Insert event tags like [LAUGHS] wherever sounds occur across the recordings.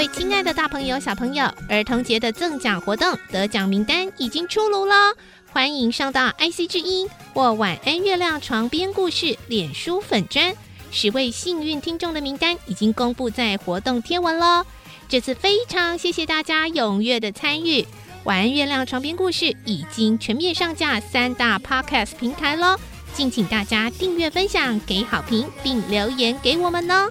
位亲爱的大朋友、小朋友，儿童节的赠奖活动得奖名单已经出炉了，欢迎上到 IC 之音或晚安月亮床边故事脸书粉砖，十位幸运听众的名单已经公布在活动贴文喽。这次非常谢谢大家踊跃的参与，晚安月亮床边故事已经全面上架三大 Podcast 平台喽。敬请大家订阅、分享、给好评，并留言给我们哦。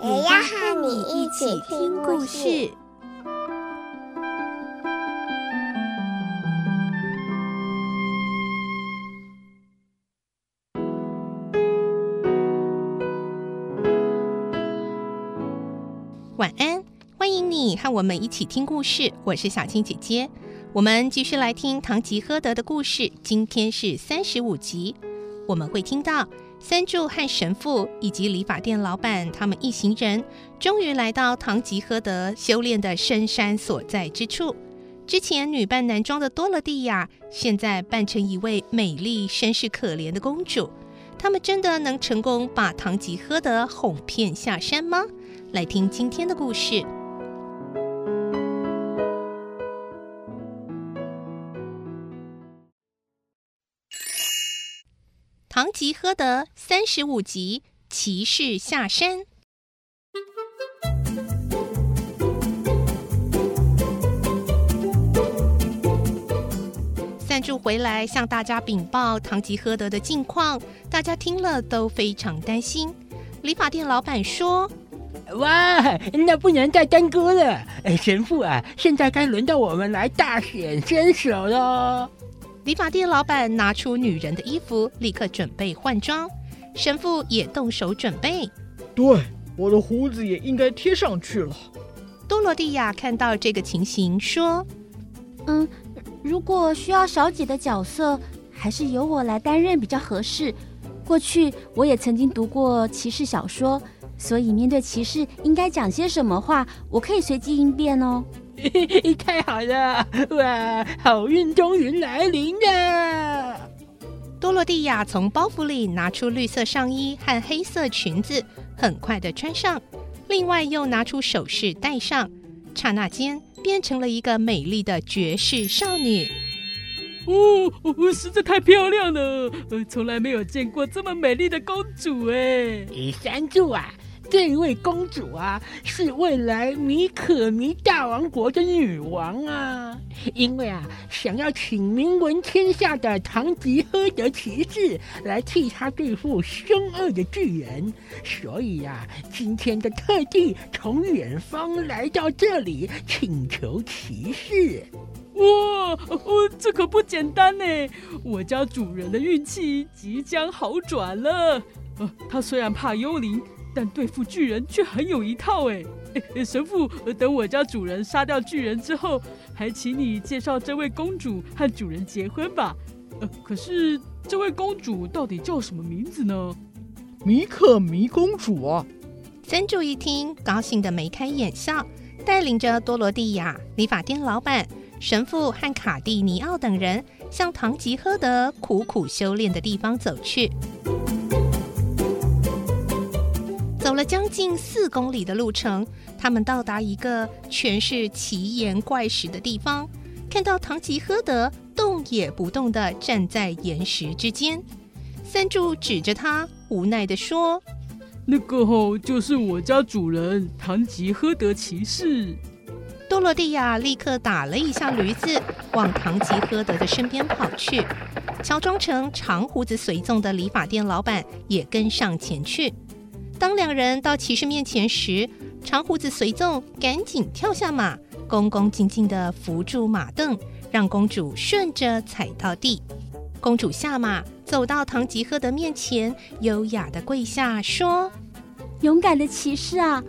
也要和你一起听故事。晚安，欢迎你和我们一起听故事。我是小青姐姐。我们继续来听《唐吉诃德》的故事，今天是三十五集。我们会听到三柱和神父以及理发店老板他们一行人，终于来到唐吉诃德修炼的深山所在之处。之前女扮男装的多萝蒂亚，现在扮成一位美丽、身世可怜的公主。他们真的能成功把唐吉诃德哄骗下山吗？来听今天的故事。吉诃德三十五集，骑士下山。赞助回来向大家禀报唐吉诃德的近况，大家听了都非常担心。理发店老板说：“哇，那不能再耽搁了！神父啊，现在该轮到我们来大显身手喽！”理发店老板拿出女人的衣服，立刻准备换装。神父也动手准备。对，我的胡子也应该贴上去了。多罗蒂亚看到这个情形，说：“嗯，如果需要小姐的角色，还是由我来担任比较合适。过去我也曾经读过骑士小说，所以面对骑士应该讲些什么话，我可以随机应变哦。” [LAUGHS] 太好了！哇，好运终于来临了！多罗蒂亚从包袱里拿出绿色上衣和黑色裙子，很快的穿上，另外又拿出首饰戴上，刹那间变成了一个美丽的绝世少女。哦，实在太漂亮了！从来没有见过这么美丽的公主哎！三柱啊！这位公主啊，是未来米可米大王国的女王啊！因为啊，想要请名闻天下的唐吉诃德骑士来替她对付凶恶的巨人，所以、啊，今天的特地从远方来到这里请求骑士。哇，哦，这可不简单呢！我家主人的运气即将好转了。呃，他虽然怕幽灵。但对付巨人却很有一套哎！神父，等我家主人杀掉巨人之后，还请你介绍这位公主和主人结婚吧。呃，可是这位公主到底叫什么名字呢？米可米公主啊！三柱一听，高兴得眉开眼笑，带领着多罗蒂亚、理发店老板、神父和卡蒂尼奥等人，向唐吉诃德苦苦修炼的地方走去。走了将近四公里的路程，他们到达一个全是奇岩怪石的地方，看到唐吉诃德动也不动地站在岩石之间。三柱指着他，无奈地说：“那个哦，就是我家主人唐吉诃德骑士。”多罗蒂亚立刻打了一下驴子，往唐吉诃德的身边跑去。乔装成长胡子随从的理发店老板也跟上前去。当两人到骑士面前时，长胡子随从赶紧跳下马，恭恭敬敬地扶住马凳，让公主顺着踩到地。公主下马，走到唐吉诃德面前，优雅地跪下说：“勇敢的骑士啊！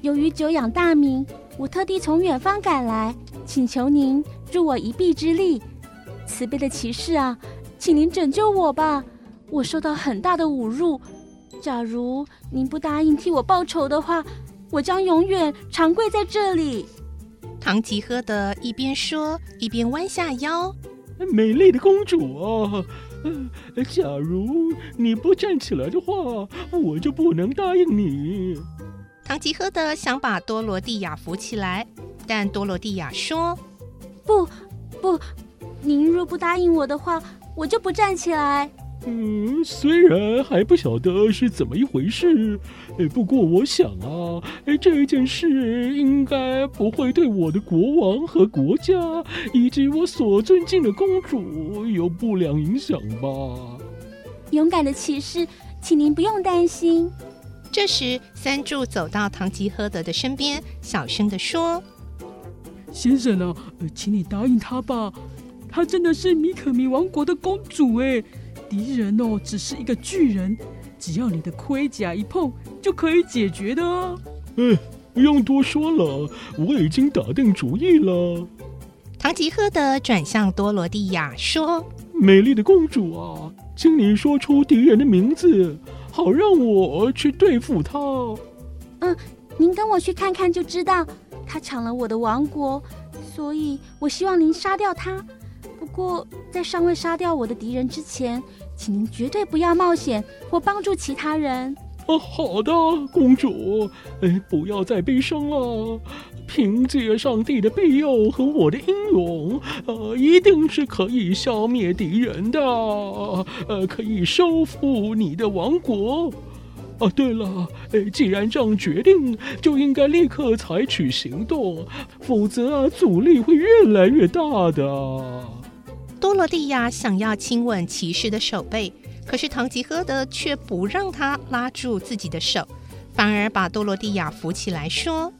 由于久仰大名，我特地从远方赶来，请求您助我一臂之力。慈悲的骑士啊，请您拯救我吧！我受到很大的侮辱。假如您不答应替我报仇的话，我将永远长跪在这里。唐吉诃德一边说，一边弯下腰。美丽的公主啊，假如你不站起来的话，我就不能答应你。唐吉诃德想把多罗蒂亚扶起来，但多罗蒂亚说：“不，不，您若不答应我的话，我就不站起来。”嗯，虽然还不晓得是怎么一回事，不过我想啊，这件事应该不会对我的国王和国家以及我所尊敬的公主有不良影响吧。勇敢的骑士，请您不用担心。这时，三柱走到唐吉诃德的身边，小声的说：“先生啊，请你答应他吧，她真的是米可米王国的公主哎。”敌人哦，只是一个巨人，只要你的盔甲一碰，就可以解决的。嗯，不用多说了，我已经打定主意了。唐吉诃德转向多罗蒂亚说：“美丽的公主啊，请你说出敌人的名字，好让我去对付他。”嗯，您跟我去看看就知道。他抢了我的王国，所以我希望您杀掉他。不过，在尚未杀掉我的敌人之前，请您绝对不要冒险或帮助其他人。哦，好的，公主。哎，不要再悲伤了。凭借上帝的庇佑和我的英勇，呃，一定是可以消灭敌人的。呃，可以收复你的王国。哦，对了，哎，既然这样决定，就应该立刻采取行动，否则啊，阻力会越来越大的。多罗蒂亚想要亲吻骑士的手背，可是唐吉诃德却不让他拉住自己的手，反而把多罗蒂亚扶起来，说：“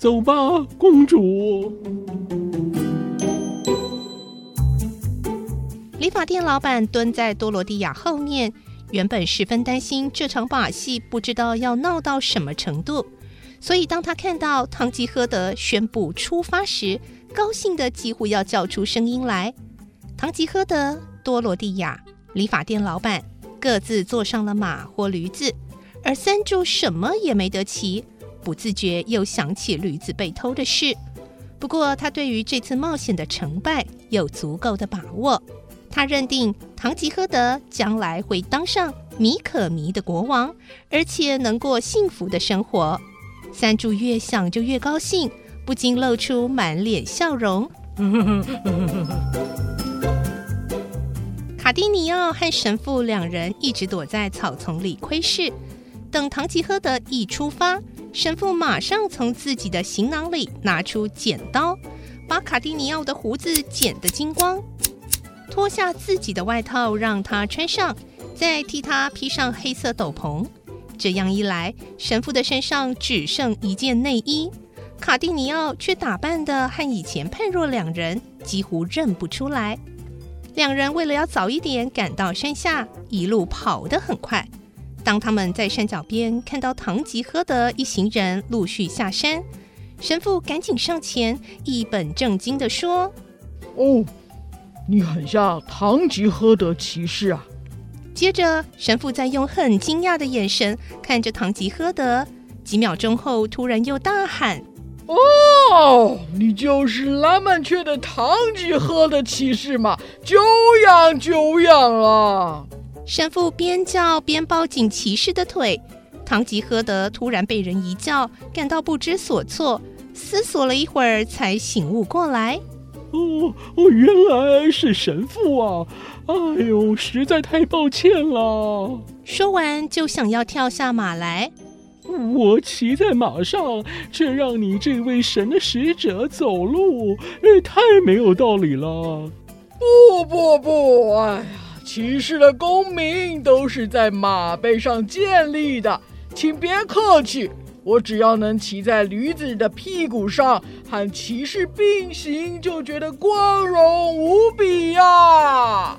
走吧，公主。”理发店老板蹲在多罗蒂亚后面，原本十分担心这场把戏不知道要闹到什么程度，所以当他看到唐吉诃德宣布出发时，高兴的几乎要叫出声音来。唐吉诃德、多罗蒂亚、理发店老板各自坐上了马或驴子，而三柱什么也没得骑，不自觉又想起驴子被偷的事。不过，他对于这次冒险的成败有足够的把握。他认定唐吉诃德将来会当上米可米的国王，而且能过幸福的生活。三柱越想就越高兴，不禁露出满脸笑容。[LAUGHS] 卡蒂尼奥和神父两人一直躲在草丛里窥视。等唐吉诃德一出发，神父马上从自己的行囊里拿出剪刀，把卡蒂尼奥的胡子剪得精光，脱下自己的外套让他穿上，再替他披上黑色斗篷。这样一来，神父的身上只剩一件内衣，卡蒂尼奥却打扮得和以前判若两人，几乎认不出来。两人为了要早一点赶到山下，一路跑得很快。当他们在山脚边看到唐吉诃德一行人陆续下山，神父赶紧上前，一本正经地说：“哦，你很像唐吉诃德骑士啊。”接着，神父再用很惊讶的眼神看着唐吉诃德，几秒钟后，突然又大喊。哦，你就是蓝曼雀的堂吉诃德骑士嘛？久仰久仰了！神父边叫边抱紧骑士的腿。堂吉诃德突然被人一叫，感到不知所措，思索了一会儿，才醒悟过来。哦哦，原来是神父啊！哎呦，实在太抱歉了。说完，就想要跳下马来。我骑在马上，却让你这位神的使者走路，太没有道理了！不不不，哎呀，骑士的功名都是在马背上建立的，请别客气，我只要能骑在驴子的屁股上，和骑士并行，就觉得光荣无比呀！